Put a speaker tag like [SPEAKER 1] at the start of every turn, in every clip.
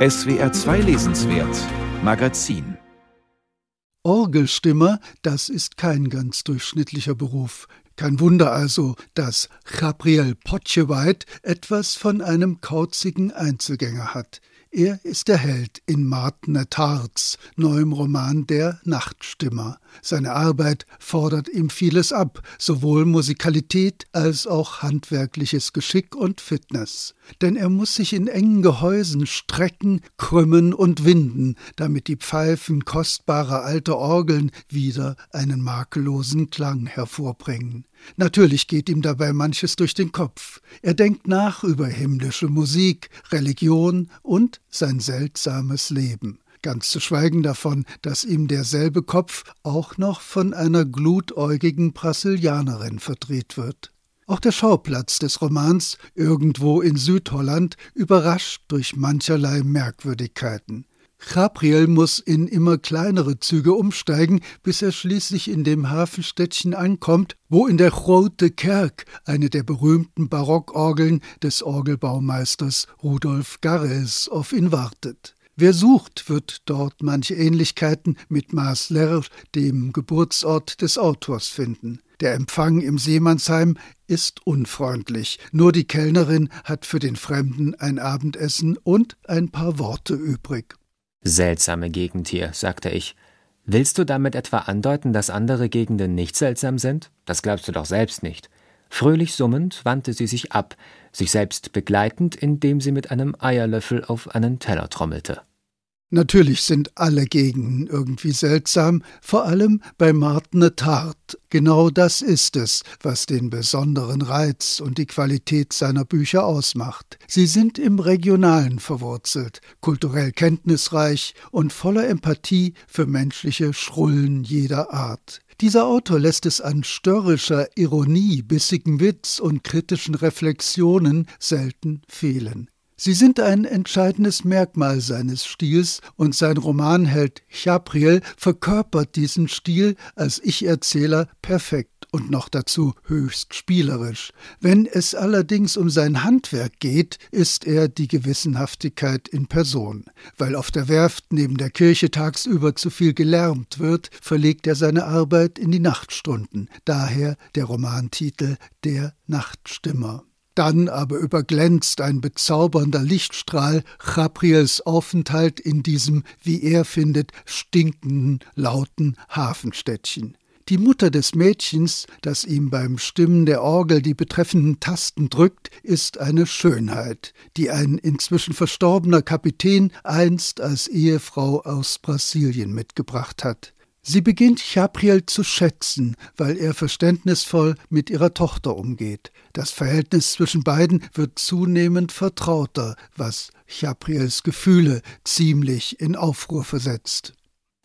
[SPEAKER 1] SWR 2 Lesenswert Magazin
[SPEAKER 2] Orgelstimmer, das ist kein ganz durchschnittlicher Beruf. Kein Wunder also, dass Gabriel Potjeweit etwas von einem kauzigen Einzelgänger hat. Er ist der Held in Martin Tarts neuem Roman Der Nachtstimmer. Seine Arbeit fordert ihm vieles ab, sowohl Musikalität als auch handwerkliches Geschick und Fitness. Denn er muss sich in engen Gehäusen strecken, krümmen und winden, damit die Pfeifen kostbarer alter Orgeln wieder einen makellosen Klang hervorbringen. Natürlich geht ihm dabei manches durch den Kopf. Er denkt nach über himmlische Musik, Religion und sein seltsames Leben. Ganz zu schweigen davon, dass ihm derselbe Kopf auch noch von einer glutäugigen Brasilianerin verdreht wird. Auch der Schauplatz des Romans, irgendwo in Südholland, überrascht durch mancherlei Merkwürdigkeiten. Gabriel muss in immer kleinere Züge umsteigen, bis er schließlich in dem Hafenstädtchen ankommt, wo in der Grote Kerk eine der berühmten Barockorgeln des Orgelbaumeisters Rudolf Garres auf ihn wartet. Wer sucht, wird dort manche Ähnlichkeiten mit Masler, dem Geburtsort des Autors, finden. Der Empfang im Seemannsheim ist unfreundlich. Nur die Kellnerin hat für den Fremden ein Abendessen und ein paar Worte übrig.
[SPEAKER 3] Seltsame Gegend hier, sagte ich. Willst du damit etwa andeuten, dass andere Gegenden nicht seltsam sind? Das glaubst du doch selbst nicht. Fröhlich summend wandte sie sich ab, sich selbst begleitend, indem sie mit einem Eierlöffel auf einen Teller trommelte.
[SPEAKER 2] Natürlich sind alle Gegenden irgendwie seltsam, vor allem bei Martine Tart. Genau das ist es, was den besonderen Reiz und die Qualität seiner Bücher ausmacht. Sie sind im Regionalen verwurzelt, kulturell kenntnisreich und voller Empathie für menschliche Schrullen jeder Art. Dieser Autor lässt es an störrischer Ironie, bissigem Witz und kritischen Reflexionen selten fehlen. Sie sind ein entscheidendes Merkmal seines Stils und sein Romanheld Chabriel verkörpert diesen Stil als Ich-Erzähler perfekt und noch dazu höchst spielerisch. Wenn es allerdings um sein Handwerk geht, ist er die Gewissenhaftigkeit in Person. Weil auf der Werft neben der Kirche tagsüber zu viel gelärmt wird, verlegt er seine Arbeit in die Nachtstunden. Daher der Romantitel Der Nachtstimmer. Dann aber überglänzt ein bezaubernder Lichtstrahl Gabriels Aufenthalt in diesem, wie er findet, stinkenden, lauten Hafenstädtchen. Die Mutter des Mädchens, das ihm beim Stimmen der Orgel die betreffenden Tasten drückt, ist eine Schönheit, die ein inzwischen verstorbener Kapitän einst als Ehefrau aus Brasilien mitgebracht hat. Sie beginnt Chapriel zu schätzen, weil er verständnisvoll mit ihrer Tochter umgeht. Das Verhältnis zwischen beiden wird zunehmend vertrauter, was Chapriels Gefühle ziemlich in Aufruhr versetzt.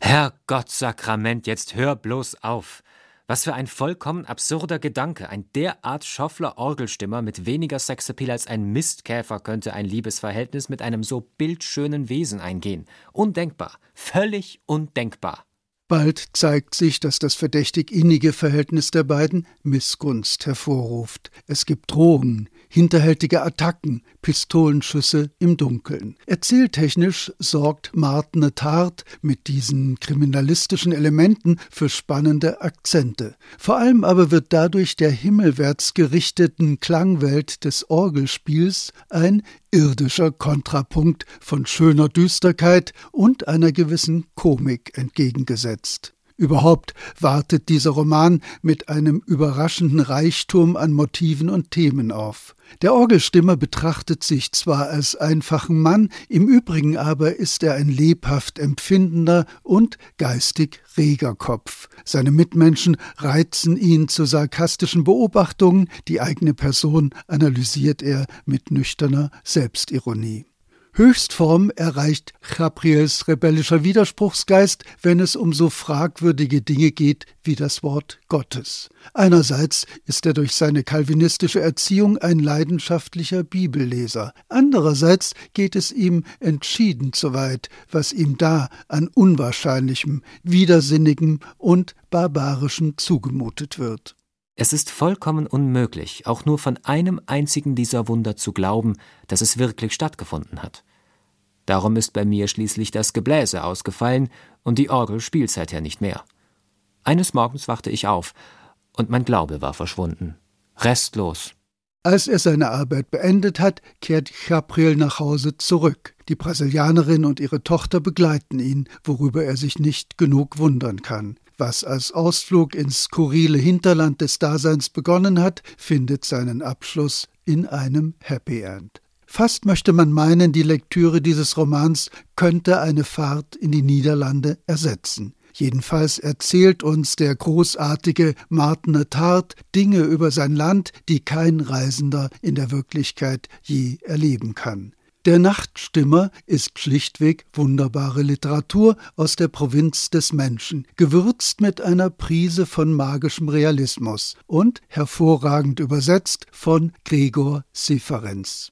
[SPEAKER 3] Herrgott Sakrament, jetzt hör bloß auf. Was für ein vollkommen absurder Gedanke. Ein derart schoffler Orgelstimmer mit weniger Sexappeal als ein Mistkäfer könnte ein Liebesverhältnis mit einem so bildschönen Wesen eingehen. Undenkbar. Völlig undenkbar.
[SPEAKER 2] Bald zeigt sich, dass das verdächtig innige Verhältnis der beiden Missgunst hervorruft. Es gibt Drohungen, hinterhältige Attacken, Pistolenschüsse im Dunkeln. Erzähltechnisch sorgt Martine Tart mit diesen kriminalistischen Elementen für spannende Akzente. Vor allem aber wird dadurch der himmelwärts gerichteten Klangwelt des Orgelspiels ein irdischer Kontrapunkt von schöner Düsterkeit und einer gewissen Komik entgegengesetzt. Überhaupt wartet dieser Roman mit einem überraschenden Reichtum an Motiven und Themen auf. Der Orgelstimmer betrachtet sich zwar als einfachen Mann, im Übrigen aber ist er ein lebhaft empfindender und geistig reger Kopf. Seine Mitmenschen reizen ihn zu sarkastischen Beobachtungen, die eigene Person analysiert er mit nüchterner Selbstironie. Höchstform erreicht Gabriels rebellischer Widerspruchsgeist, wenn es um so fragwürdige Dinge geht wie das Wort Gottes. Einerseits ist er durch seine kalvinistische Erziehung ein leidenschaftlicher Bibelleser, andererseits geht es ihm entschieden zu weit, was ihm da an unwahrscheinlichem, widersinnigem und barbarischem zugemutet wird.
[SPEAKER 3] Es ist vollkommen unmöglich, auch nur von einem einzigen dieser Wunder zu glauben, dass es wirklich stattgefunden hat. Darum ist bei mir schließlich das Gebläse ausgefallen und die Orgel spielt seither nicht mehr. Eines Morgens wachte ich auf und mein Glaube war verschwunden. Restlos.
[SPEAKER 2] Als er seine Arbeit beendet hat, kehrt Gabriel nach Hause zurück. Die Brasilianerin und ihre Tochter begleiten ihn, worüber er sich nicht genug wundern kann. Was als Ausflug ins skurrile Hinterland des Daseins begonnen hat, findet seinen Abschluss in einem Happy End. Fast möchte man meinen, die Lektüre dieses Romans könnte eine Fahrt in die Niederlande ersetzen. Jedenfalls erzählt uns der großartige Martin Tart Dinge über sein Land, die kein Reisender in der Wirklichkeit je erleben kann. Der Nachtstimmer ist schlichtweg wunderbare Literatur aus der Provinz des Menschen, gewürzt mit einer Prise von magischem Realismus und hervorragend übersetzt von Gregor Seferenz.